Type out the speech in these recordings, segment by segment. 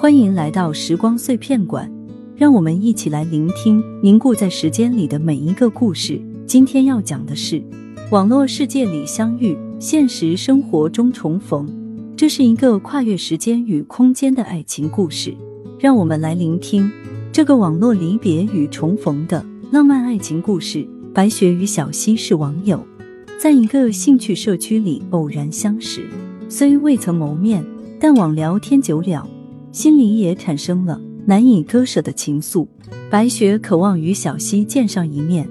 欢迎来到时光碎片馆，让我们一起来聆听凝固在时间里的每一个故事。今天要讲的是，网络世界里相遇，现实生活中重逢。这是一个跨越时间与空间的爱情故事。让我们来聆听这个网络离别与重逢的浪漫爱情故事。白雪与小溪是网友，在一个兴趣社区里偶然相识，虽未曾谋面，但网聊天久了。心里也产生了难以割舍的情愫。白雪渴望与小溪见上一面，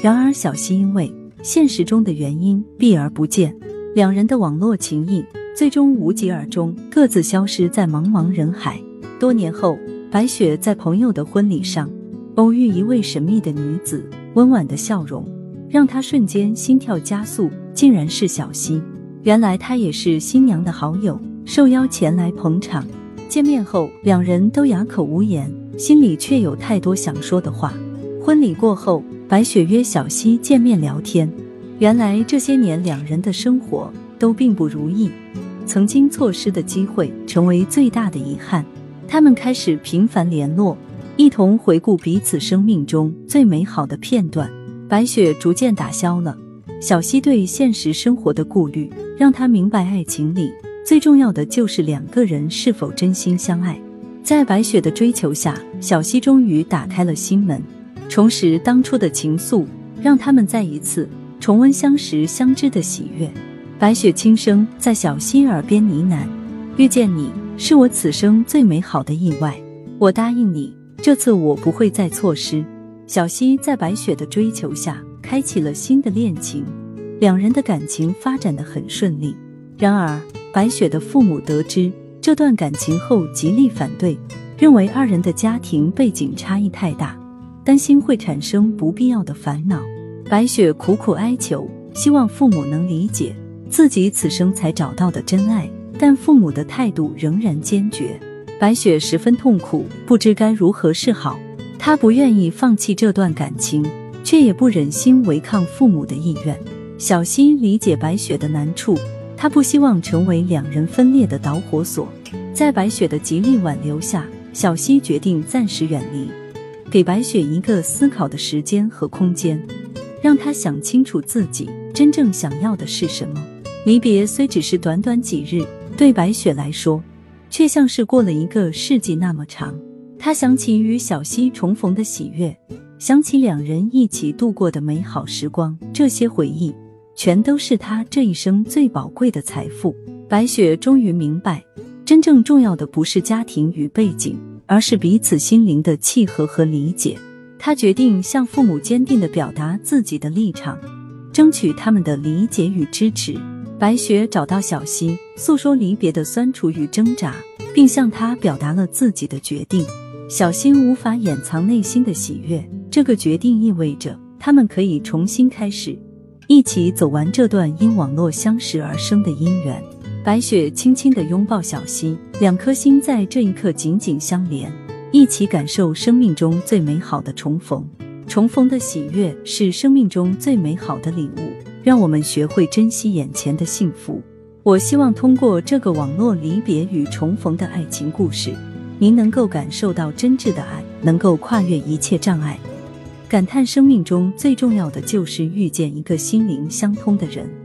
然而小溪因为现实中的原因避而不见，两人的网络情谊最终无疾而终，各自消失在茫茫人海。多年后，白雪在朋友的婚礼上偶遇一位神秘的女子，温婉的笑容让她瞬间心跳加速，竟然是小溪。原来她也是新娘的好友，受邀前来捧场。见面后，两人都哑口无言，心里却有太多想说的话。婚礼过后，白雪约小溪见面聊天。原来这些年两人的生活都并不如意，曾经错失的机会成为最大的遗憾。他们开始频繁联络，一同回顾彼此生命中最美好的片段。白雪逐渐打消了小溪对现实生活的顾虑，让她明白爱情里。最重要的就是两个人是否真心相爱。在白雪的追求下，小溪终于打开了心门，重拾当初的情愫，让他们再一次重温相识相知的喜悦。白雪轻声在小溪耳边呢喃：“遇见你是我此生最美好的意外，我答应你，这次我不会再错失。”小溪在白雪的追求下，开启了新的恋情，两人的感情发展的很顺利。然而，白雪的父母得知这段感情后极力反对，认为二人的家庭背景差异太大，担心会产生不必要的烦恼。白雪苦苦哀求，希望父母能理解自己此生才找到的真爱，但父母的态度仍然坚决。白雪十分痛苦，不知该如何是好。她不愿意放弃这段感情，却也不忍心违抗父母的意愿。小溪理解白雪的难处。他不希望成为两人分裂的导火索，在白雪的极力挽留下，小溪决定暂时远离，给白雪一个思考的时间和空间，让她想清楚自己真正想要的是什么。离别虽只是短短几日，对白雪来说，却像是过了一个世纪那么长。她想起与小溪重逢的喜悦，想起两人一起度过的美好时光，这些回忆。全都是他这一生最宝贵的财富。白雪终于明白，真正重要的不是家庭与背景，而是彼此心灵的契合和理解。她决定向父母坚定的表达自己的立场，争取他们的理解与支持。白雪找到小溪，诉说离别的酸楚与挣扎，并向他表达了自己的决定。小溪无法掩藏内心的喜悦，这个决定意味着他们可以重新开始。一起走完这段因网络相识而生的姻缘。白雪轻轻地拥抱小溪，两颗心在这一刻紧紧相连，一起感受生命中最美好的重逢。重逢的喜悦是生命中最美好的礼物，让我们学会珍惜眼前的幸福。我希望通过这个网络离别与重逢的爱情故事，您能够感受到真挚的爱，能够跨越一切障碍。感叹生命中最重要的就是遇见一个心灵相通的人。